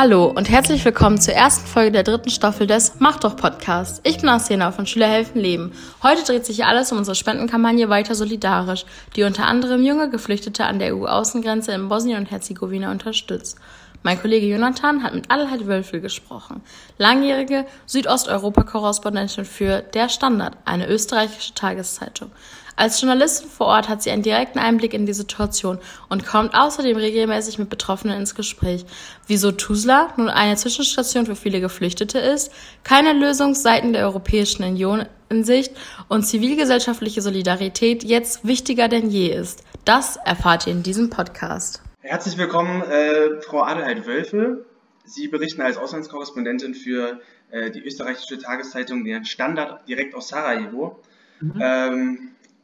Hallo und herzlich willkommen zur ersten Folge der dritten Staffel des Mach doch Podcasts. Ich bin Arsena von Schüler helfen Leben. Heute dreht sich alles um unsere Spendenkampagne Weiter Solidarisch, die unter anderem junge Geflüchtete an der EU-Außengrenze in Bosnien und Herzegowina unterstützt. Mein Kollege Jonathan hat mit Adelheid Wölfel gesprochen, langjährige Südosteuropa-Korrespondentin für Der Standard, eine österreichische Tageszeitung. Als Journalistin vor Ort hat sie einen direkten Einblick in die Situation und kommt außerdem regelmäßig mit Betroffenen ins Gespräch. Wieso Tuzla nun eine Zwischenstation für viele Geflüchtete ist, keine Lösung seitens der Europäischen Union in Sicht und zivilgesellschaftliche Solidarität jetzt wichtiger denn je ist. Das erfahrt ihr in diesem Podcast. Herzlich willkommen, äh, Frau Adelheid Wölfe. Sie berichten als Auslandskorrespondentin für äh, die österreichische Tageszeitung Der Standard direkt aus Sarajevo. Mhm. Ähm,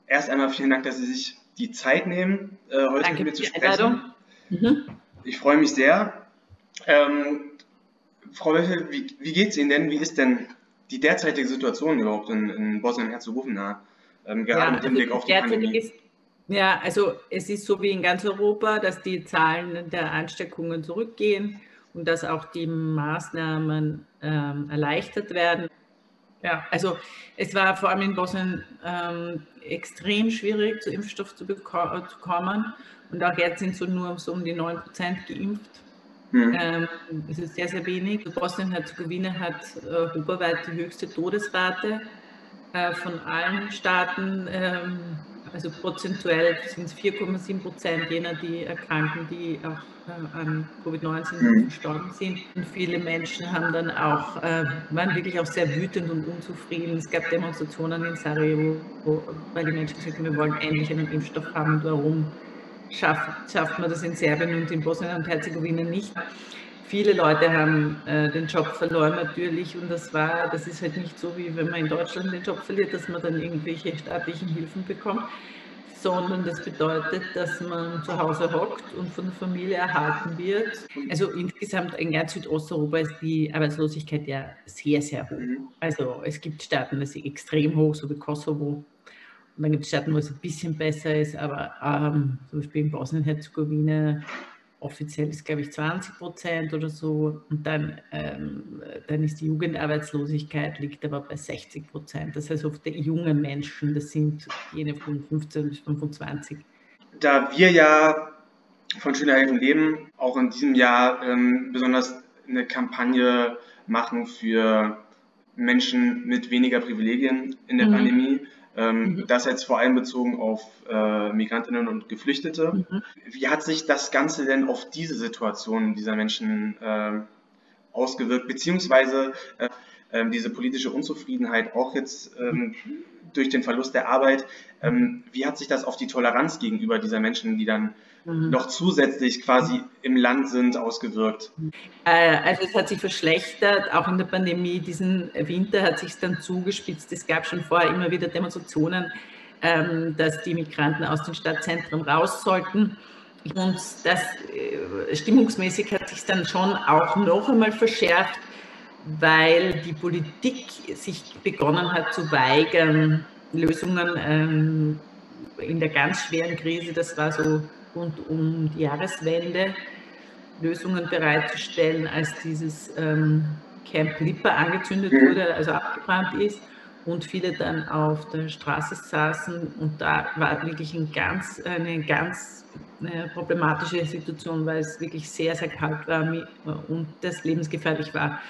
erst einmal vielen Dank, dass Sie sich die Zeit nehmen, äh, heute Danke mit mir zu sprechen. Mhm. Ich freue mich sehr. Ähm, Frau Wölfe, wie, wie geht es Ihnen denn? Wie ist denn die derzeitige Situation überhaupt in, in Bosnien-Herzegowina? Ähm, gerade ja, mit dem also Blick auf die Pandemie. Ist, ja, also es ist so wie in ganz Europa, dass die Zahlen der Ansteckungen zurückgehen und dass auch die Maßnahmen ähm, erleichtert werden. Ja, also es war vor allem in Bosnien ähm, extrem schwierig, zu Impfstoff zu, zu, kommen. Und auch jetzt sind so nur so um die 9 Prozent geimpft. Mhm. Ähm, das ist sehr, sehr wenig. Bosnien-Herzegowina hat äh, europaweit die höchste Todesrate äh, von allen Staaten. Ähm, also prozentuell sind es 4,7 Prozent jener, die erkranken, die auch äh, an Covid-19 mhm. gestorben sind. Und viele Menschen haben dann auch, äh, waren wirklich auch sehr wütend und unzufrieden. Es gab Demonstrationen in Sarajevo, wo, weil die Menschen gesagt haben, wir wollen endlich einen Impfstoff haben. Warum schafft, schafft man das in Serbien und in Bosnien und Herzegowina nicht? Viele Leute haben äh, den Job verloren natürlich und das war, das ist halt nicht so wie wenn man in Deutschland den Job verliert, dass man dann irgendwelche staatlichen Hilfen bekommt, sondern das bedeutet, dass man zu Hause hockt und von der Familie erhalten wird. Also insgesamt in ganz Südosteuropa ist die Arbeitslosigkeit ja sehr, sehr hoch. Also es gibt Staaten, die sind extrem hoch, so wie Kosovo. Und dann gibt es Staaten, wo es ein bisschen besser ist, aber ähm, zum Beispiel in Bosnien-Herzegowina offiziell ist, glaube ich, 20 Prozent oder so. Und dann, ähm, dann ist die Jugendarbeitslosigkeit, liegt aber bei 60 Prozent. Das heißt, oft die jungen Menschen, das sind jene von 15 bis 25. Da wir ja von Schüler helfen leben, auch in diesem Jahr ähm, besonders eine Kampagne machen für Menschen mit weniger Privilegien in der mhm. Pandemie, ähm, mhm. Das jetzt vor allem bezogen auf äh, Migrantinnen und Geflüchtete. Mhm. Wie hat sich das Ganze denn auf diese Situation dieser Menschen äh, ausgewirkt, beziehungsweise äh, ähm, diese politische Unzufriedenheit auch jetzt ähm, durch den Verlust der Arbeit, ähm, wie hat sich das auf die Toleranz gegenüber dieser Menschen, die dann mhm. noch zusätzlich quasi im Land sind, ausgewirkt? Äh, also es hat sich verschlechtert, auch in der Pandemie. Diesen Winter hat sich dann zugespitzt. Es gab schon vorher immer wieder Demonstrationen, ähm, dass die Migranten aus den Stadtzentren raus sollten. Und das äh, stimmungsmäßig hat sich dann schon auch noch einmal verschärft weil die Politik sich begonnen hat zu weigern, Lösungen ähm, in der ganz schweren Krise, das war so rund um die Jahreswende, Lösungen bereitzustellen, als dieses ähm, Camp Lippa angezündet mhm. wurde, also abgebrannt ist und viele dann auf der Straße saßen und da war wirklich ein ganz, eine ganz eine problematische Situation, weil es wirklich sehr, sehr kalt war und das lebensgefährlich war.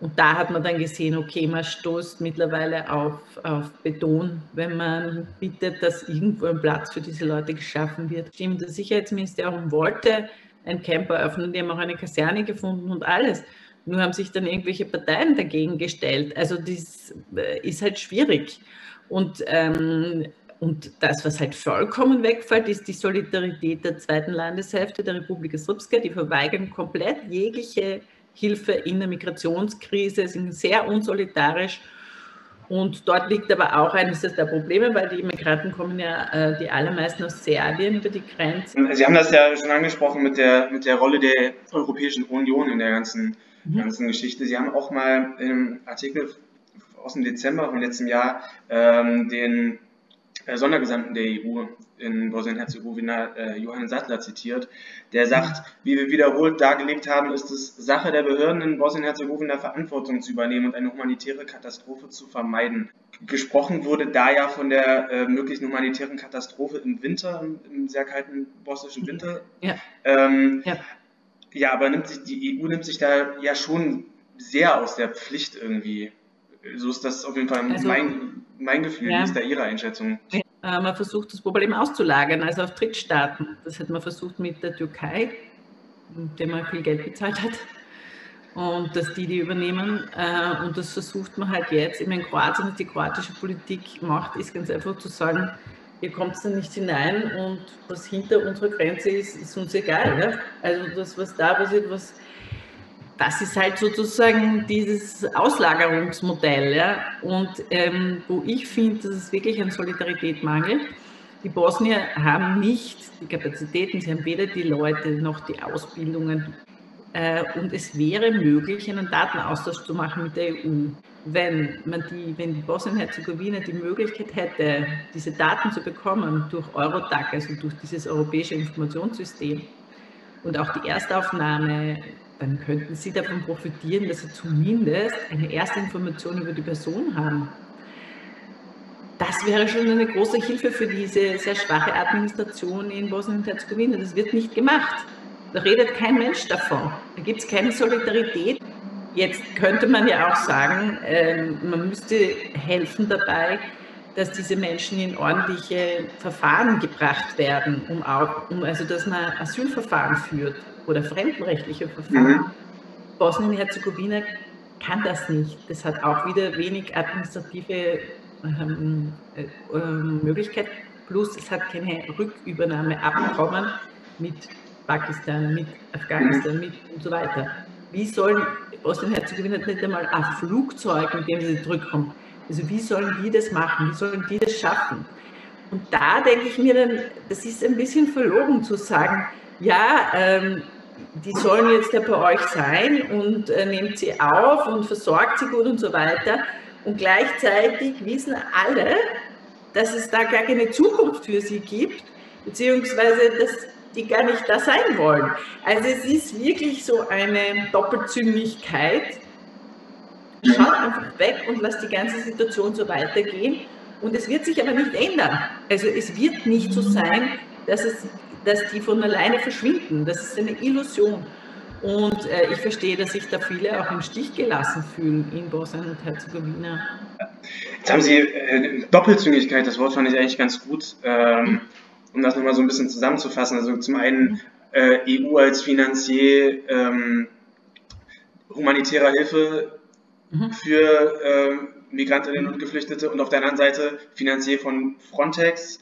Und da hat man dann gesehen, okay, man stoßt mittlerweile auf, auf Beton, wenn man bittet, dass irgendwo ein Platz für diese Leute geschaffen wird. Das Sicherheitsministerium wollte ein Camp eröffnen, die haben auch eine Kaserne gefunden und alles. Nur haben sich dann irgendwelche Parteien dagegen gestellt. Also das äh, ist halt schwierig. Und, ähm, und das, was halt vollkommen wegfällt, ist die Solidarität der zweiten Landeshälfte der Republik Srpska. Die verweigern komplett jegliche Hilfe in der Migrationskrise, sind sehr unsolidarisch. Und dort liegt aber auch eines der Probleme, weil die Migranten kommen ja äh, die allermeisten aus Serbien über die Grenze. Sie haben das ja schon angesprochen mit der, mit der Rolle der Europäischen Union in der ganzen, mhm. ganzen Geschichte. Sie haben auch mal im Artikel aus dem Dezember von letztem Jahr ähm, den Sondergesandten der EU in Bosnien-Herzegowina, äh, Johann Sattler, zitiert, der sagt, wie wir wiederholt dargelegt haben, ist es Sache der Behörden in Bosnien-Herzegowina Verantwortung zu übernehmen und eine humanitäre Katastrophe zu vermeiden. Gesprochen wurde da ja von der äh, möglichen humanitären Katastrophe im Winter, im, im sehr kalten bosnischen Winter. Ja. Ähm, ja. ja, aber nimmt sich, die EU nimmt sich da ja schon sehr aus der Pflicht irgendwie. So ist das auf jeden Fall also, mein, mein Gefühl. Ja. Ist da Ihre Einschätzung? Äh, man versucht das Problem auszulagern, also auf Drittstaaten. Das hat man versucht mit der Türkei, der man viel Geld bezahlt hat. Und dass die die übernehmen. Äh, und das versucht man halt jetzt. Ich meine, Kroatien, was die kroatische Politik macht, ist ganz einfach zu sagen, ihr kommt da nicht hinein und was hinter unserer Grenze ist, ist uns egal. Ja? Also das, was da passiert, was das ist halt sozusagen dieses Auslagerungsmodell. Ja? Und ähm, wo ich finde, dass es wirklich an Solidarität mangelt. Die Bosnier haben nicht die Kapazitäten, sie haben weder die Leute noch die Ausbildungen. Äh, und es wäre möglich, einen Datenaustausch zu machen mit der EU. Wenn, man die, wenn die Bosnien-Herzegowina die Möglichkeit hätte, diese Daten zu bekommen durch Eurodac, also durch dieses europäische Informationssystem, und auch die Erstaufnahme dann könnten Sie davon profitieren, dass Sie zumindest eine erste Information über die Person haben. Das wäre schon eine große Hilfe für diese sehr schwache Administration in Bosnien und Herzegowina. Das wird nicht gemacht. Da redet kein Mensch davon. Da gibt es keine Solidarität. Jetzt könnte man ja auch sagen, ähm, man müsste helfen dabei, dass diese Menschen in ordentliche Verfahren gebracht werden, um, auch, um also dass man Asylverfahren führt oder fremdenrechtliche Verfahren. Mhm. Bosnien-Herzegowina kann das nicht. Das hat auch wieder wenig administrative ähm, äh, äh, Möglichkeit. Plus es hat keine Rückübernahmeabkommen mit Pakistan, mit Afghanistan, mit und so weiter. Wie sollen Bosnien-Herzegowina nicht einmal ein Flugzeug, mit dem sie zurückkommen? Also wie sollen die das machen? Wie sollen die das schaffen? Und da denke ich mir dann, das ist ein bisschen verlogen zu sagen, ja, ähm, die sollen jetzt ja bei euch sein und äh, nehmt sie auf und versorgt sie gut und so weiter. Und gleichzeitig wissen alle, dass es da gar keine Zukunft für sie gibt, beziehungsweise dass die gar nicht da sein wollen. Also es ist wirklich so eine Doppelzüngigkeit. Schaut einfach weg und lasst die ganze Situation so weitergehen. Und es wird sich aber nicht ändern. Also es wird nicht so sein, dass es dass die von alleine verschwinden. Das ist eine Illusion. Und äh, ich verstehe, dass sich da viele auch im Stich gelassen fühlen in Bosnien und Herzegowina. Jetzt haben Sie äh, Doppelzüngigkeit, das Wort fand ich eigentlich ganz gut, ähm, um das nochmal so ein bisschen zusammenzufassen. Also zum einen äh, EU als Finanzier ähm, humanitärer Hilfe mhm. für äh, Migrantinnen und Geflüchtete und auf der anderen Seite Finanzier von Frontex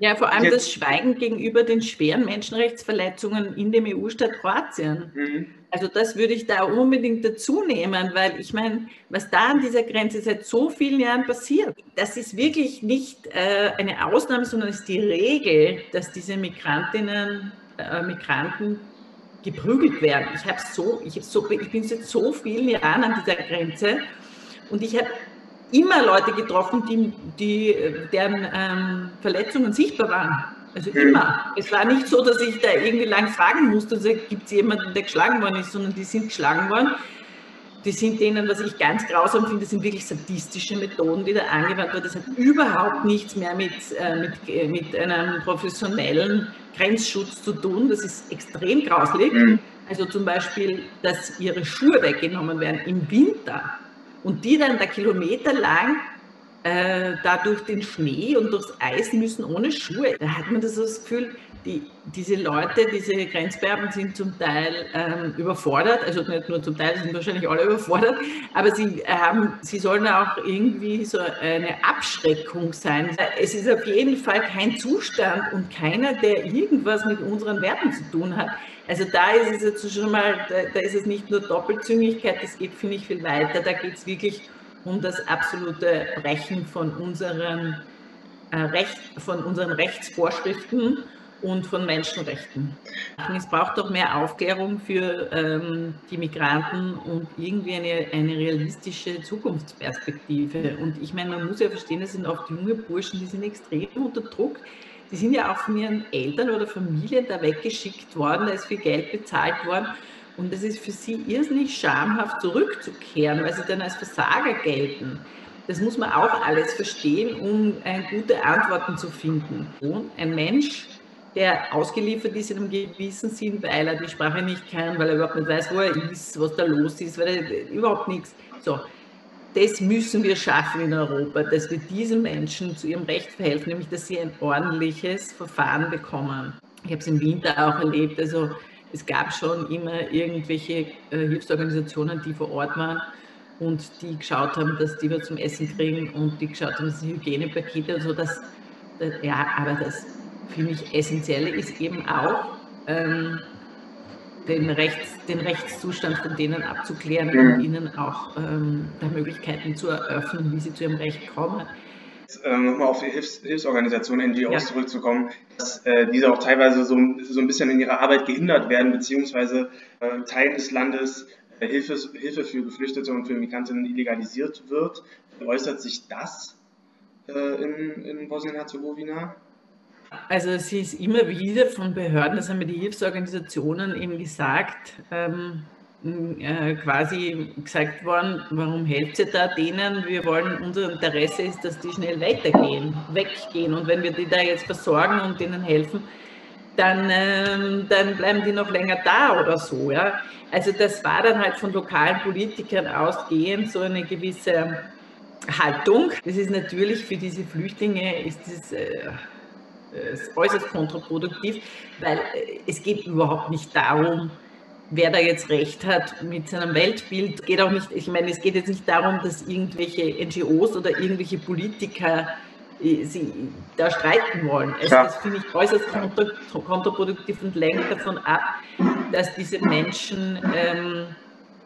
ja, vor allem Jetzt, das Schweigen gegenüber den schweren Menschenrechtsverletzungen in dem EU-Staat Kroatien. Mhm. Also das würde ich da unbedingt dazu nehmen, weil ich meine, was da an dieser Grenze seit so vielen Jahren passiert, das ist wirklich nicht äh, eine Ausnahme, sondern ist die Regel, dass diese Migrantinnen, äh, Migranten geprügelt werden. Ich, habe so, ich, hab so, ich bin seit so vielen Jahren an dieser Grenze und ich habe immer Leute getroffen, die, die, deren ähm, Verletzungen sichtbar waren. Also immer. Es war nicht so, dass ich da irgendwie lang fragen musste, gibt es jemanden, der geschlagen worden ist, sondern die sind geschlagen worden. Die sind denen, was ich ganz grausam finde, sind wirklich sadistische Methoden, die da angewandt werden. Das hat überhaupt nichts mehr mit, äh, mit, äh, mit einem professionellen Grenzschutz zu tun. Das ist extrem grauslich. Mhm. Also zum Beispiel, dass ihre Schuhe weggenommen werden im Winter und die dann da kilometerlang äh, da durch den Schnee und durchs Eis müssen ohne Schuhe. Da hat man das, das Gefühl, die, diese Leute, diese Grenzbeamten sind zum Teil ähm, überfordert, also nicht nur zum Teil, sind wahrscheinlich alle überfordert, aber sie, haben, sie sollen auch irgendwie so eine Abschreckung sein. Es ist auf jeden Fall kein Zustand und keiner, der irgendwas mit unseren Werten zu tun hat. Also da ist es jetzt schon mal, da, da ist es nicht nur Doppelzüngigkeit, das geht, finde ich, viel weiter. Da geht es wirklich um das absolute Brechen von unseren, äh, Recht, von unseren Rechtsvorschriften und von Menschenrechten. Es braucht doch mehr Aufklärung für ähm, die Migranten und irgendwie eine, eine realistische Zukunftsperspektive. Und ich meine, man muss ja verstehen, das sind oft junge Burschen, die sind extrem unter Druck. Die sind ja auch von ihren Eltern oder Familien da weggeschickt worden, da ist viel Geld bezahlt worden. Und es ist für sie irrsinnig schamhaft zurückzukehren, weil sie dann als Versager gelten. Das muss man auch alles verstehen, um äh, gute Antworten zu finden. Und ein Mensch, der ausgeliefert ist in einem gewissen Sinn, weil er die Sprache nicht kann, weil er überhaupt nicht weiß, wo er ist, was da los ist, weil er überhaupt nichts. So, das müssen wir schaffen in Europa, dass wir diesen Menschen zu ihrem Recht verhelfen, nämlich dass sie ein ordentliches Verfahren bekommen. Ich habe es im Winter auch erlebt, also es gab schon immer irgendwelche äh, Hilfsorganisationen, die vor Ort waren und die geschaut haben, dass die was zum Essen kriegen und die geschaut haben, dass die Hygienepakete und so, dass, ja, aber das finde ich essentielle ist eben auch, ähm, den, Rechts, den Rechtszustand von denen abzuklären und ihnen auch ähm, Möglichkeiten zu eröffnen, wie sie zu ihrem Recht kommen. Ähm, Nochmal auf die Hilfs Hilfsorganisationen, NGOs ja. zurückzukommen, dass äh, diese auch teilweise so, so ein bisschen in ihrer Arbeit gehindert werden, beziehungsweise äh, Teil des Landes äh, Hilfe, Hilfe für Geflüchtete und für Migrantinnen illegalisiert wird. Äußert sich das äh, in, in Bosnien-Herzegowina? Also es ist immer wieder von Behörden, das haben mir die Hilfsorganisationen eben gesagt, ähm, äh, quasi gesagt worden, warum helft ihr da denen? Wir wollen, unser Interesse ist, dass die schnell weitergehen, weggehen. Und wenn wir die da jetzt versorgen und denen helfen, dann, ähm, dann bleiben die noch länger da oder so. Ja? Also das war dann halt von lokalen Politikern ausgehend so eine gewisse Haltung. Das ist natürlich für diese Flüchtlinge, ist das... Äh, ist äußerst kontraproduktiv, weil äh, es geht überhaupt nicht darum, wer da jetzt recht hat mit seinem Weltbild. Geht auch nicht, ich meine, es geht jetzt nicht darum, dass irgendwelche NGOs oder irgendwelche Politiker äh, sie da streiten wollen. Also das finde ich äußerst kontraproduktiv und lenkt davon ab, dass diese Menschen ähm,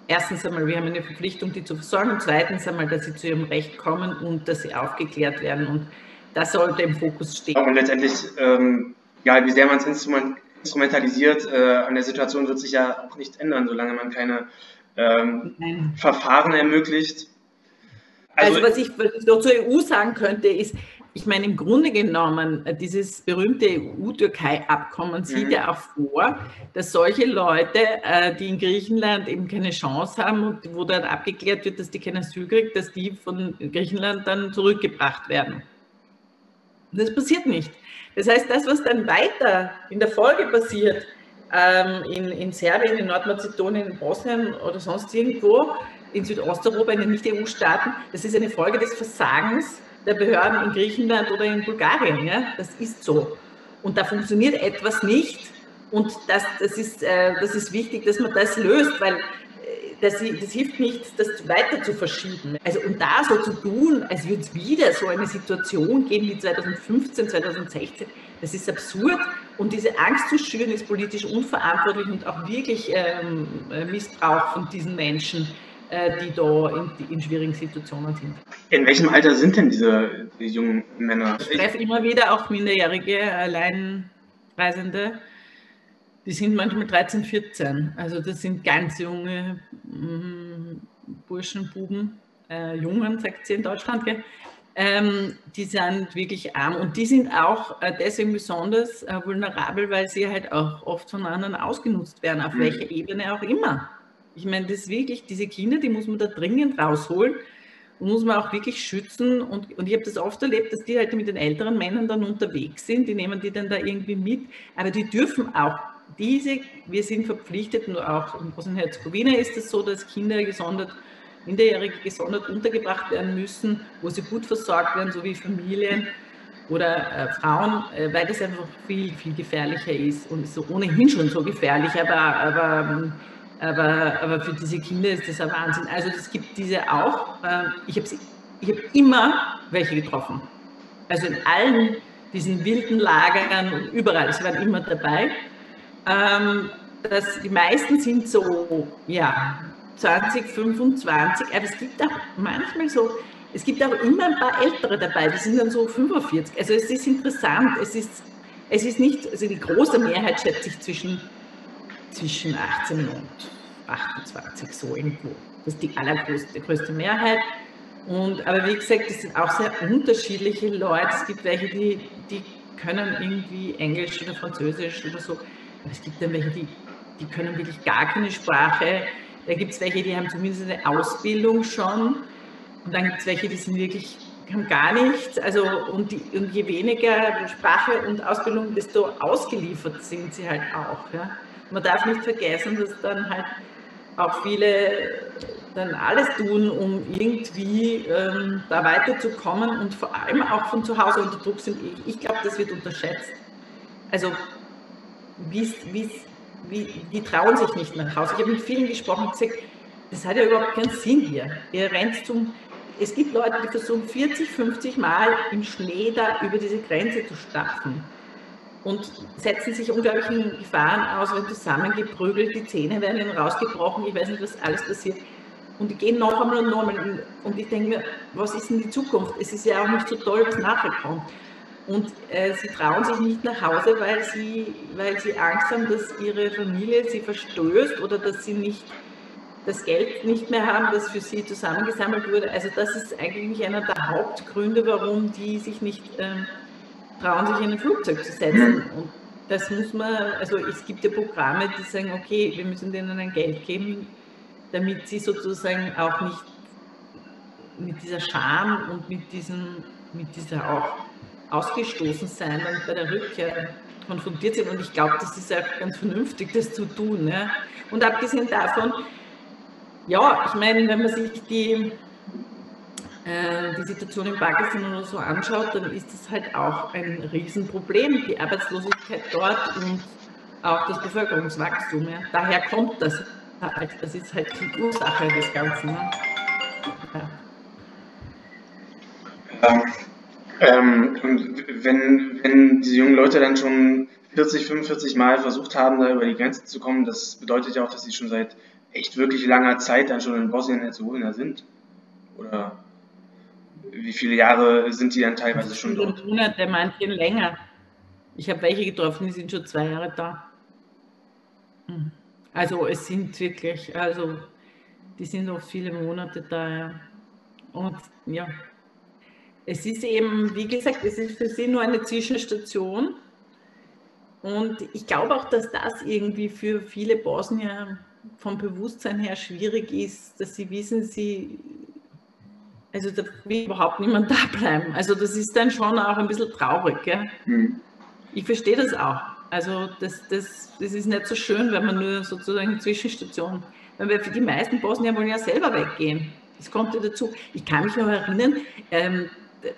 erstens einmal, wir haben eine Verpflichtung, die zu versorgen, und zweitens einmal, dass sie zu ihrem Recht kommen und dass sie aufgeklärt werden. Und das sollte im Fokus stehen. Und letztendlich, ähm, ja, wie sehr man es instrument instrumentalisiert, äh, an der Situation wird sich ja auch nichts ändern, solange man keine ähm, Verfahren ermöglicht. Also, also was, ich, was ich noch zur EU sagen könnte, ist, ich meine, im Grunde genommen, äh, dieses berühmte EU-Türkei-Abkommen sieht mhm. ja auch vor, dass solche Leute, äh, die in Griechenland eben keine Chance haben und wo dann abgeklärt wird, dass die kein Asyl kriegen, dass die von Griechenland dann zurückgebracht werden. Das passiert nicht. Das heißt, das, was dann weiter in der Folge passiert, ähm, in, in Serbien, in Nordmazedonien, in Bosnien oder sonst irgendwo, in Südosteuropa, in den Nicht-EU-Staaten, das ist eine Folge des Versagens der Behörden in Griechenland oder in Bulgarien. Ja? Das ist so. Und da funktioniert etwas nicht. Und das, das, ist, äh, das ist wichtig, dass man das löst, weil das, das, hilft nicht, das weiter zu verschieben. Also und da so zu tun, als würde es wieder so eine Situation geben wie 2015, 2016, das ist absurd. Und diese Angst zu schüren ist politisch unverantwortlich und auch wirklich ähm, Missbrauch von diesen Menschen, äh, die da in, in, schwierigen Situationen sind. In welchem Alter sind denn diese die jungen Männer? Ich treffe immer wieder auch minderjährige Alleinreisende die sind manchmal 13, 14. Also das sind ganz junge mm, Burschen, Buben, äh, Jungen, sagt sie in Deutschland. Gell? Ähm, die sind wirklich arm und die sind auch äh, deswegen besonders äh, vulnerabel, weil sie halt auch oft von anderen ausgenutzt werden, auf mhm. welcher Ebene auch immer. Ich meine, das ist wirklich, diese Kinder, die muss man da dringend rausholen und muss man auch wirklich schützen. Und, und ich habe das oft erlebt, dass die halt mit den älteren Männern dann unterwegs sind, die nehmen die dann da irgendwie mit, aber die dürfen auch diese, wir sind verpflichtet, nur auch in Bosnien-Herzegowina ist es so, dass Kinder gesondert, Minderjährige gesondert untergebracht werden müssen, wo sie gut versorgt werden, so wie Familien oder äh, Frauen, äh, weil das einfach viel, viel gefährlicher ist und ist so ohnehin schon so gefährlich, aber, aber, aber, aber für diese Kinder ist das ein Wahnsinn. Also es gibt diese auch, äh, ich habe ich hab immer welche getroffen. Also in allen diesen wilden Lagern und überall, sie waren immer dabei. Ähm, das, die meisten sind so, ja, 20, 25, aber es gibt auch manchmal so, es gibt auch immer ein paar Ältere dabei, die sind dann so 45. Also es ist interessant, es ist, es ist nicht, also die große Mehrheit schätzt sich zwischen, zwischen 18 und 28 so irgendwo. Das ist die allergrößte größte Mehrheit. Und, aber wie gesagt, es sind auch sehr unterschiedliche Leute. Es gibt welche, die, die können irgendwie Englisch oder Französisch oder so. Es gibt dann welche, die, die können wirklich gar keine Sprache. Da gibt es welche, die haben zumindest eine Ausbildung schon. Und dann gibt es welche, die sind wirklich, haben gar nichts. Also, und, die, und je weniger Sprache und Ausbildung, desto ausgeliefert sind sie halt auch. Ja. Man darf nicht vergessen, dass dann halt auch viele dann alles tun, um irgendwie ähm, da weiterzukommen und vor allem auch von zu Hause unter Druck sind. Ich, ich glaube, das wird unterschätzt. Also, wie's, wie's, wie, die trauen sich nicht nach Hause. Ich habe mit vielen gesprochen und gesagt, das hat ja überhaupt keinen Sinn hier. Ihr rennt zum. Es gibt Leute, die versuchen 40, 50 Mal im Schnee da über diese Grenze zu stapfen und setzen sich unglaublichen Gefahren aus, werden zusammengeprügelt, die Zähne werden ihnen rausgebrochen, ich weiß nicht, was alles passiert. Und die gehen noch einmal und noch einmal. Und ich denke mir, was ist denn die Zukunft? Es ist ja auch nicht so toll, was nachher kommt. Und äh, sie trauen sich nicht nach Hause, weil sie, weil sie Angst haben, dass ihre Familie sie verstößt oder dass sie nicht das Geld nicht mehr haben, das für sie zusammengesammelt wurde. Also das ist eigentlich einer der Hauptgründe, warum die sich nicht äh, trauen, sich in ein Flugzeug zu setzen. Und das muss man, also es gibt ja Programme, die sagen, okay, wir müssen denen ein Geld geben, damit sie sozusagen auch nicht mit dieser Scham und mit, diesem, mit dieser auch ausgestoßen sein und bei der Rückkehr konfrontiert sind. Und ich glaube, das ist auch ganz vernünftig, das zu tun. Ja. Und abgesehen davon, ja, ich meine, wenn man sich die, äh, die Situation in Pakistan oder so anschaut, dann ist das halt auch ein Riesenproblem, die Arbeitslosigkeit dort und auch das Bevölkerungswachstum. Ja. Daher kommt das halt. Das ist halt die Ursache des Ganzen. Ja. Ähm, ähm, und wenn, wenn diese jungen Leute dann schon 40, 45 Mal versucht haben, da über die Grenze zu kommen, das bedeutet ja auch, dass sie schon seit echt wirklich langer Zeit dann schon in Bosnien-Herzegowina sind. Oder wie viele Jahre sind die dann teilweise schon dort? Monate, manche länger. Ich habe welche getroffen, die sind schon zwei Jahre da. Hm. Also es sind wirklich, also die sind noch viele Monate da. Ja. Und ja, es ist eben, wie gesagt, es ist für sie nur eine Zwischenstation. Und ich glaube auch, dass das irgendwie für viele Bosnier vom Bewusstsein her schwierig ist, dass sie wissen, sie, also da will überhaupt niemand da bleiben. Also das ist dann schon auch ein bisschen traurig. Gell? Mhm. Ich verstehe das auch. Also das, das, das ist nicht so schön, wenn man nur sozusagen eine Zwischenstation, weil für die meisten Bosnier wollen ja selber weggehen. Das kommt ja dazu. Ich kann mich noch erinnern, ähm,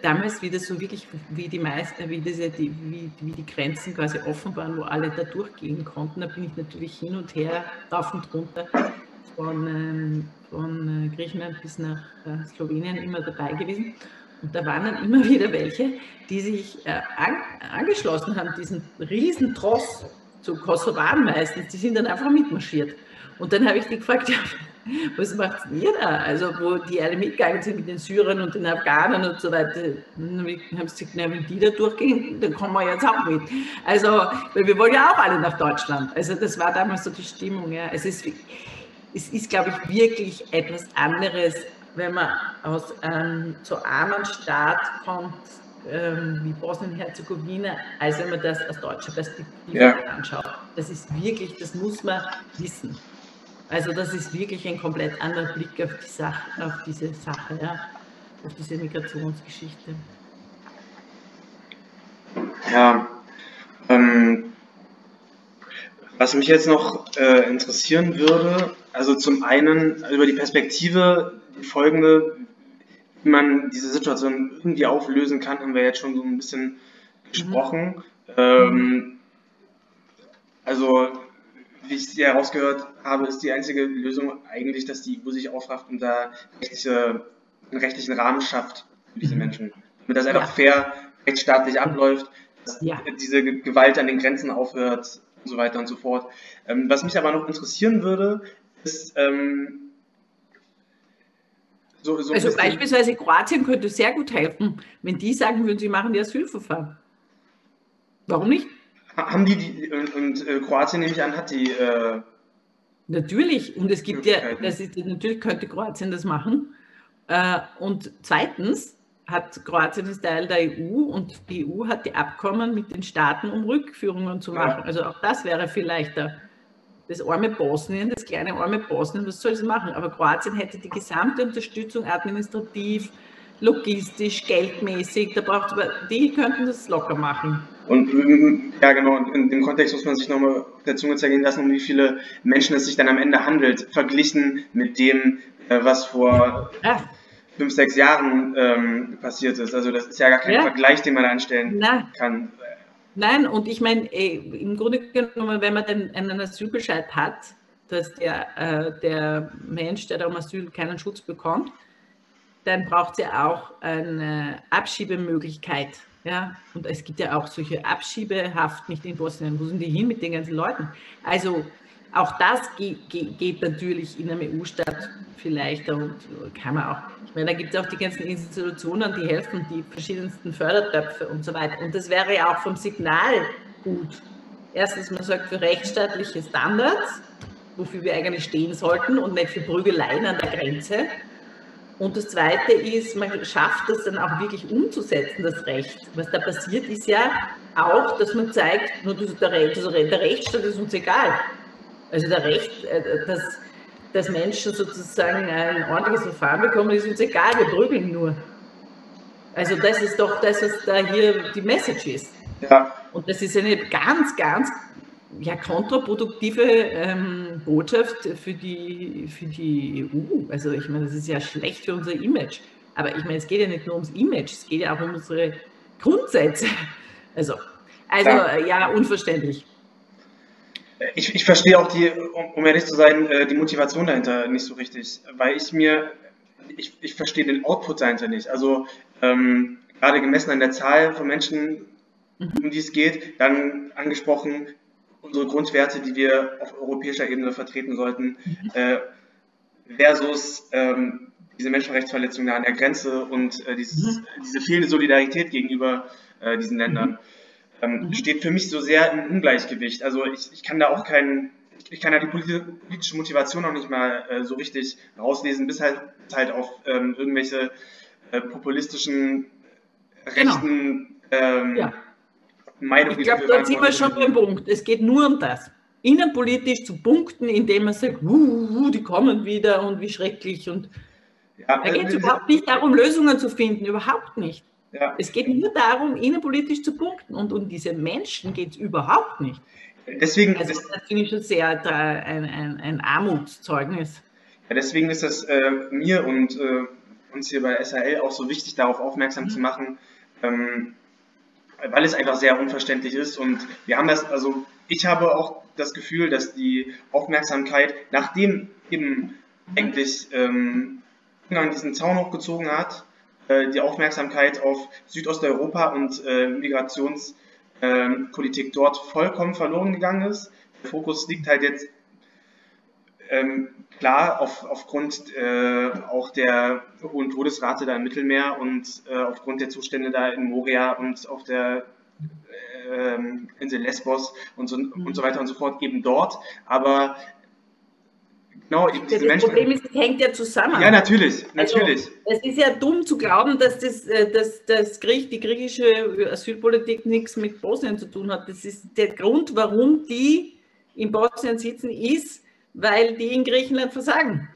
damals wieder so wirklich, wie die meisten, wie, diese, die, wie, wie die Grenzen quasi offen waren, wo alle da durchgehen konnten, da bin ich natürlich hin und her, rauf und runter von, ähm, von äh, Griechenland bis nach äh, Slowenien immer dabei gewesen. Und da waren dann immer wieder welche, die sich äh, an, angeschlossen haben, diesen riesen Tross zu Kosovaren meistens, die sind dann einfach mitmarschiert. Und dann habe ich die gefragt, ja, was macht ihr da? Also, wo die alle mitgegangen sind mit den Syrern und den Afghanen und so weiter. Dann haben sie gesagt, na, wenn die da durchgehen, dann kommen wir jetzt auch mit. Also, weil wir wollen ja auch alle nach Deutschland. Also, das war damals so die Stimmung. Ja. Es ist, es ist glaube ich, wirklich etwas anderes, wenn man aus einem so armen Staat kommt, ähm, wie Bosnien-Herzegowina, als wenn man das aus deutscher Perspektive ja. anschaut. Das ist wirklich, das muss man wissen. Also das ist wirklich ein komplett anderer Blick auf, die Sache, auf diese Sache, ja, auf diese Migrationsgeschichte. Ja, ähm, was mich jetzt noch äh, interessieren würde, also zum einen über die Perspektive, die folgende, wie man diese Situation irgendwie auflösen kann, haben wir jetzt schon so ein bisschen gesprochen. Mhm. Ähm, also wie ich es herausgehört habe, ist die einzige Lösung eigentlich, dass die EU sich aufrafft und da rechtliche, einen rechtlichen Rahmen schafft für diese mhm. Menschen. Damit das einfach ja. fair, rechtsstaatlich abläuft, dass ja. diese Gewalt an den Grenzen aufhört und so weiter und so fort. Ähm, was mich aber noch interessieren würde, ist, ähm, so, so also beispielsweise Kroatien könnte sehr gut helfen, wenn die sagen würden, sie machen die Asylverfahren. Warum nicht? Haben die, die und, und äh, Kroatien nehme ich an, hat die. Äh, natürlich, und es gibt ja, das ist, natürlich könnte Kroatien das machen. Äh, und zweitens hat Kroatien ist Teil der EU und die EU hat die Abkommen mit den Staaten, um Rückführungen zu machen. Ja. Also auch das wäre vielleicht der, das arme Bosnien, das kleine arme Bosnien, was soll es machen? Aber Kroatien hätte die gesamte Unterstützung administrativ, logistisch, geldmäßig, da braucht die könnten das locker machen. Und ja, genau, in dem Kontext muss man sich nochmal auf der Zunge zergehen lassen, um wie viele Menschen es sich dann am Ende handelt, verglichen mit dem, äh, was vor ja. fünf, sechs Jahren ähm, passiert ist. Also das ist ja gar kein ja. Vergleich, den man anstellen Na. kann. Nein, und ich meine, im Grunde genommen, wenn man den, einen Asylbescheid hat, dass der, äh, der Mensch, der da um Asyl keinen Schutz bekommt, dann braucht ja auch eine Abschiebemöglichkeit. Ja? Und es gibt ja auch solche Abschiebehaft nicht in Bosnien. Wo sind die hin mit den ganzen Leuten? Also auch das geht, geht natürlich in einem EU-Staat vielleicht und kann man auch. Ich meine, da gibt es auch die ganzen Institutionen, die helfen, die verschiedensten Fördertöpfe und so weiter. Und das wäre ja auch vom Signal gut. Erstens, man sagt für rechtsstaatliche Standards, wofür wir eigentlich stehen sollten und nicht für Prügeleien an der Grenze. Und das Zweite ist, man schafft es dann auch wirklich umzusetzen, das Recht. Was da passiert, ist ja auch, dass man zeigt, nur der, der Rechtsstaat ist uns egal. Also der Recht, äh, dass, dass Menschen sozusagen ein ordentliches Verfahren bekommen, ist uns egal, wir prügeln nur. Also das ist doch das, was da hier die Message ist. Ja. Und das ist eine ganz, ganz ja, kontraproduktive ähm, Botschaft für die, für die EU. Also ich meine, das ist ja schlecht für unser Image. Aber ich meine, es geht ja nicht nur ums Image, es geht ja auch um unsere Grundsätze. Also, also ja, ja unverständlich. Ich, ich verstehe auch die, um, um ehrlich zu sein, äh, die Motivation dahinter nicht so richtig, weil ich mir, ich, ich verstehe den Output dahinter nicht. Also ähm, gerade gemessen an der Zahl von Menschen, mhm. um die es geht, dann angesprochen, unsere Grundwerte, die wir auf europäischer Ebene vertreten sollten, äh, versus ähm, diese Menschenrechtsverletzungen an der Grenze und äh, dieses, mhm. diese fehlende Solidarität gegenüber äh, diesen Ländern, ähm, mhm. steht für mich so sehr im Ungleichgewicht. Also ich, ich kann da auch keinen, ich kann da die politische Motivation noch nicht mal äh, so richtig rauslesen, bis halt, halt auf ähm, irgendwelche äh, populistischen genau. rechten ähm, ja Meinung Ich glaube, da sind wir schon beim Punkt. Es geht nur um das. Innenpolitisch zu punkten, indem man sagt, uh, uh, die kommen wieder und wie schrecklich. Und ja, da geht es überhaupt nicht darum, Lösungen zu finden, überhaupt nicht. Ja. Es geht nur darum, innenpolitisch zu punkten. Und um diese Menschen geht es überhaupt nicht. Deswegen, also, das finde ich schon sehr ein, ein, ein Armutszeugnis. Ja, deswegen ist es äh, mir und äh, uns hier bei SAL auch so wichtig, darauf aufmerksam mhm. zu machen, ähm, weil es einfach sehr unverständlich ist. Und wir haben das, also ich habe auch das Gefühl, dass die Aufmerksamkeit, nachdem eben eigentlich ähm, Ungarn diesen Zaun hochgezogen hat, äh, die Aufmerksamkeit auf Südosteuropa und äh, Migrationspolitik äh, dort vollkommen verloren gegangen ist. Der Fokus liegt halt jetzt ähm, klar auf, aufgrund äh, auch der hohen Todesrate da im Mittelmeer und äh, aufgrund der Zustände da in Moria und auf der äh, Insel Lesbos und so, und so weiter und so fort eben dort. Aber Genau, das Menschen. Problem ist, es hängt ja zusammen. Ja, natürlich, also, natürlich. Also, es ist ja dumm zu glauben, dass, das, äh, dass das Griech, die griechische Asylpolitik nichts mit Bosnien zu tun hat. Das ist der Grund, warum die in Bosnien sitzen, ist, weil die in Griechenland versagen.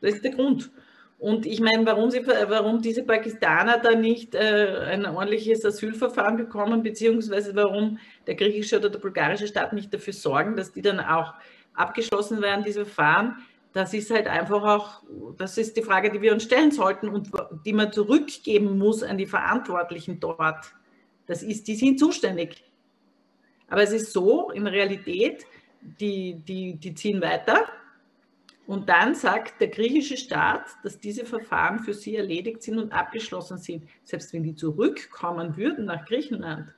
Das ist der Grund. Und ich meine, warum, sie, warum diese Pakistaner da nicht äh, ein ordentliches Asylverfahren bekommen, beziehungsweise warum der griechische oder der bulgarische Staat nicht dafür sorgen, dass die dann auch abgeschlossen werden, diese Verfahren, das ist halt einfach auch, das ist die Frage, die wir uns stellen sollten und die man zurückgeben muss an die Verantwortlichen dort. Das ist, die sind zuständig. Aber es ist so, in Realität, die, die, die ziehen weiter. Und dann sagt der griechische Staat, dass diese Verfahren für sie erledigt sind und abgeschlossen sind. Selbst wenn die zurückkommen würden nach Griechenland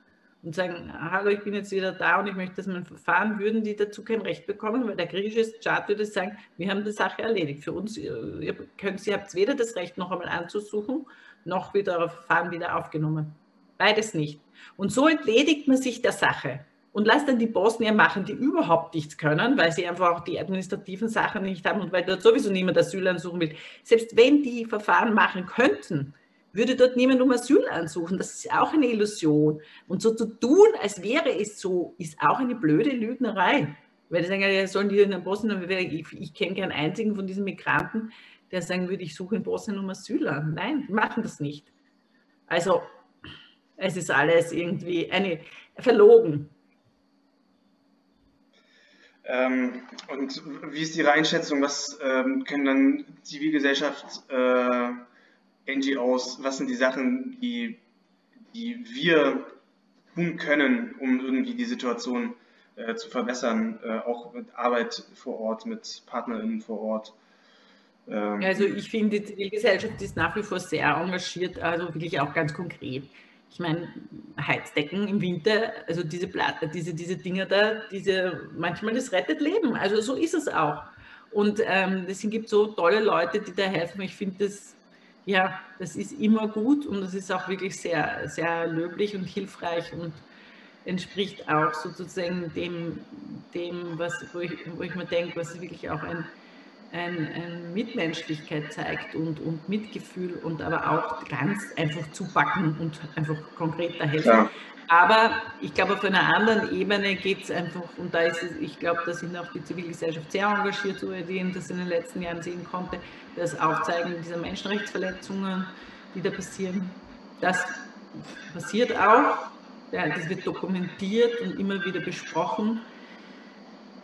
und sagen, hallo, ich bin jetzt wieder da und ich möchte das mein Verfahren, würden die dazu kein Recht bekommen, weil der griechische Staat würde sagen, wir haben die Sache erledigt. Für uns, ihr, könnt, ihr habt weder das Recht, noch einmal anzusuchen, noch wird euer Verfahren wieder aufgenommen. Beides nicht. Und so entledigt man sich der Sache. Und lass dann die Bosnier machen, die überhaupt nichts können, weil sie einfach auch die administrativen Sachen nicht haben und weil dort sowieso niemand Asyl ansuchen will. Selbst wenn die Verfahren machen könnten, würde dort niemand um Asyl ansuchen. Das ist auch eine Illusion. Und so zu tun, als wäre es so, ist auch eine blöde Lügnerei. Weil die sagen, ja, sollen die in Bosnien, ich, ich kenne keinen einzigen von diesen Migranten, der sagen würde, ich suche in Bosnien um Asyl an. Nein, die machen das nicht. Also es ist alles irgendwie eine verlogen. Ähm, und wie ist Ihre Einschätzung? Was ähm, können dann Zivilgesellschaft, äh, NGOs, was sind die Sachen, die, die wir tun können, um irgendwie die Situation äh, zu verbessern, äh, auch mit Arbeit vor Ort, mit PartnerInnen vor Ort? Ähm, also ich finde, die Zivilgesellschaft ist nach wie vor sehr engagiert, also wirklich auch ganz konkret. Ich meine, Heizdecken im Winter, also diese Platte, diese, diese Dinger da, diese, manchmal das rettet Leben. Also so ist es auch. Und ähm, deswegen gibt es so tolle Leute, die da helfen. Ich finde das, ja, das ist immer gut und das ist auch wirklich sehr, sehr löblich und hilfreich und entspricht auch sozusagen dem, dem was, wo, ich, wo ich mir denke, was wirklich auch ein ein, ein Mitmenschlichkeit zeigt und, und Mitgefühl und aber auch ganz einfach zupacken und einfach konkreter helfen. Ja. Aber ich glaube, auf einer anderen Ebene geht es einfach, und da ist es, ich glaube, da sind auch die Zivilgesellschaft sehr engagiert, so wie ich das in den letzten Jahren sehen konnte, das Aufzeigen dieser Menschenrechtsverletzungen, die da passieren. Das passiert auch, ja, das wird dokumentiert und immer wieder besprochen.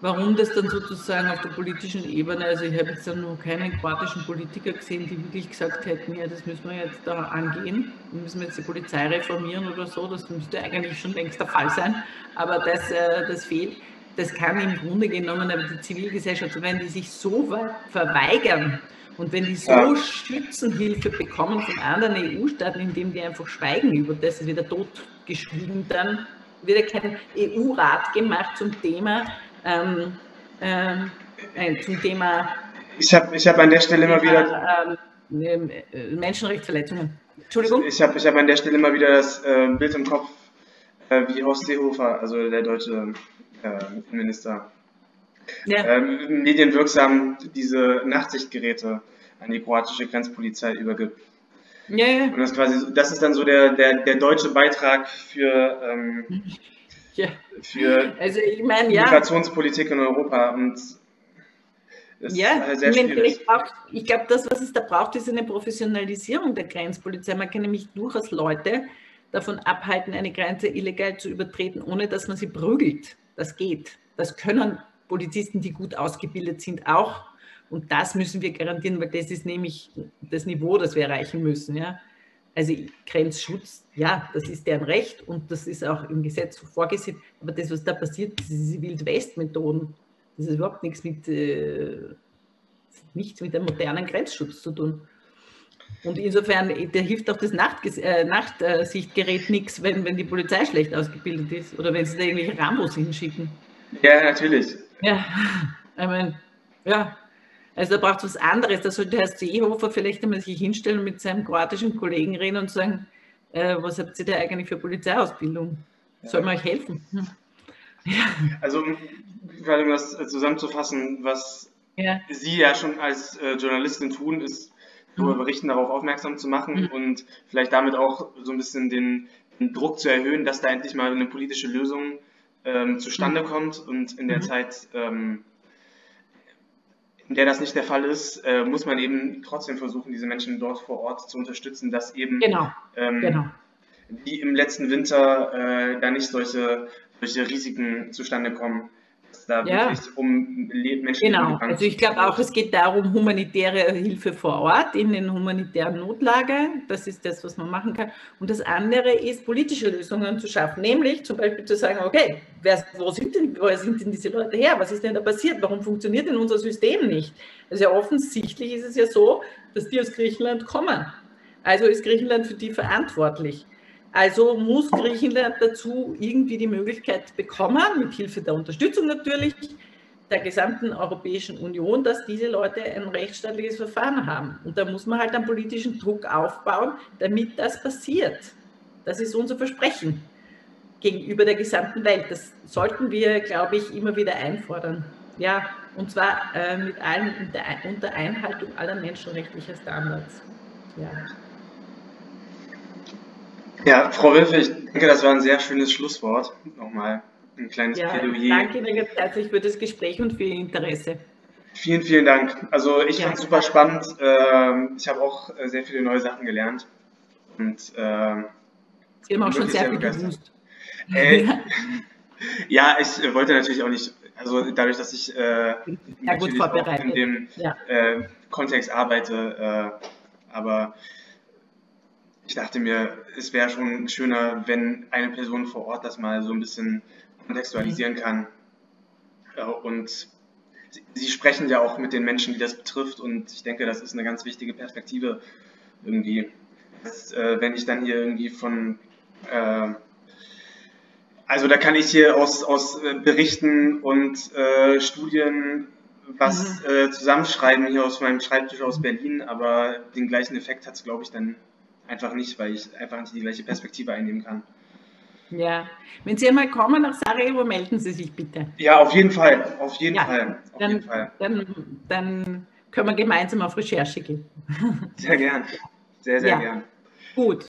Warum das dann sozusagen auf der politischen Ebene, also ich habe jetzt dann noch keinen kroatischen Politiker gesehen, die wirklich gesagt hätten, ja, das müssen wir jetzt da angehen, wir müssen jetzt die Polizei reformieren oder so, das müsste eigentlich schon längst der Fall sein, aber das, äh, das fehlt. Das kann im Grunde genommen aber die Zivilgesellschaft, wenn die sich so verweigern und wenn die so Schützenhilfe bekommen von anderen EU-Staaten, indem die einfach schweigen über das, ist wieder totgeschwiegen, dann wird ja kein EU-Rat gemacht zum Thema ähm, ähm, äh, zum Thema. Ich habe ich hab an der Stelle immer wieder. Ähm, äh, Menschenrechtsverletzungen. Entschuldigung? Ich habe ich hab an der Stelle immer wieder das äh, Bild im Kopf, äh, wie Horst Seehofer, also der deutsche Minister, ja. Ähm, medienwirksam diese Nachtsichtgeräte an die kroatische Grenzpolizei übergibt. Ja, ja. Und das, quasi, das ist dann so der, der, der deutsche Beitrag für ähm, ja. für also ich mein, ja. Migrationspolitik in Europa. Und ja, halt schwierig. ich glaube, das, was es da braucht, ist eine Professionalisierung der Grenzpolizei. Man kann nämlich durchaus Leute davon abhalten, eine Grenze illegal zu übertreten, ohne dass man sie prügelt. Das geht. Das können Polizisten, die gut ausgebildet sind, auch. Und das müssen wir garantieren, weil das ist nämlich das Niveau, das wir erreichen müssen. Ja? Also Grenzschutz, ja, das ist deren Recht und das ist auch im Gesetz vorgesehen. Aber das, was da passiert, das ist diese Wild-West-Methoden. Das ist überhaupt nichts mit, äh, nichts mit dem modernen Grenzschutz zu tun. Und insofern, da hilft auch das Nachtges äh, Nachtsichtgerät nichts, wenn, wenn die Polizei schlecht ausgebildet ist oder wenn sie da irgendwelche Rambos hinschicken. Ja, natürlich. Ja, ich meine, ja, also da braucht es was anderes. Da sollte Herr Seehofer vielleicht einmal sich hinstellen und mit seinem kroatischen Kollegen reden und sagen, äh, was habt ihr da eigentlich für Polizeiausbildung? Soll man euch helfen? Hm. Ja. Also, gerade um das zusammenzufassen, was ja. Sie ja schon als äh, Journalistin tun, ist darüber mhm. berichten, darauf aufmerksam zu machen mhm. und vielleicht damit auch so ein bisschen den, den, Druck zu erhöhen, dass da endlich mal eine politische Lösung ähm, zustande mhm. kommt und in der mhm. Zeit ähm, in der das nicht der Fall ist, äh, muss man eben trotzdem versuchen, diese Menschen dort vor Ort zu unterstützen, dass eben genau. Ähm, genau. die im letzten Winter äh, da nicht solche, solche Risiken zustande kommen da ja. wirklich um Menschen Genau, also ich glaube auch, es geht darum, humanitäre Hilfe vor Ort in den humanitären Notlage. Das ist das, was man machen kann. Und das andere ist, politische Lösungen zu schaffen. Nämlich zum Beispiel zu sagen, okay, wer, wo sind denn, woher sind denn diese Leute her? Was ist denn da passiert? Warum funktioniert denn unser System nicht? Also ja, offensichtlich ist es ja so, dass die aus Griechenland kommen. Also ist Griechenland für die verantwortlich. Also muss Griechenland dazu irgendwie die Möglichkeit bekommen, mit Hilfe der Unterstützung natürlich, der gesamten Europäischen Union, dass diese Leute ein rechtsstaatliches Verfahren haben. Und da muss man halt einen politischen Druck aufbauen, damit das passiert. Das ist unser Versprechen. gegenüber der gesamten Welt. Das sollten wir, glaube ich, immer wieder einfordern. Ja, und zwar äh, mit allen, unter Einhaltung aller menschenrechtlicher Standards. Ja. Ja, Frau Wilfe, ich denke, das war ein sehr schönes Schlusswort. Nochmal ein kleines ja, Plädoyer. Danke Ihnen ganz herzlich für das Gespräch und für Ihr Interesse. Vielen, vielen Dank. Also ich ja. fand es super spannend. Ähm, ich habe auch äh, sehr viele neue Sachen gelernt. Und, äh, Sie haben auch schon sehr, sehr viel gewusst. Äh, ja, ich äh, wollte natürlich auch nicht, also dadurch, dass ich äh, ja, gut auch in dem ja. äh, Kontext arbeite, äh, aber ich dachte mir, es wäre schon schöner, wenn eine Person vor Ort das mal so ein bisschen kontextualisieren mhm. kann. und Sie sprechen ja auch mit den Menschen, die das betrifft, und ich denke, das ist eine ganz wichtige Perspektive irgendwie. Dass, äh, wenn ich dann hier irgendwie von, äh, also da kann ich hier aus, aus äh, Berichten und äh, Studien was mhm. Äh, zusammenschreiben hier aus meinem Schreibtisch aus Berlin, aber den gleichen Effekt hat es, glaube ich, dann einfach nicht, weil ich einfach nicht die gleiche Perspektive einnehmen kann. Ja, wenn Sie einmal kommen nach Sarajevo, melden Sie sich bitte. Ja, auf jeden Fall, auf jeden ja, Fall. Auf dann, jeden Fall. Dann, dann können wir gemeinsam auf Recherche gehen. Sehr gern, sehr, sehr ja. gern. Gut,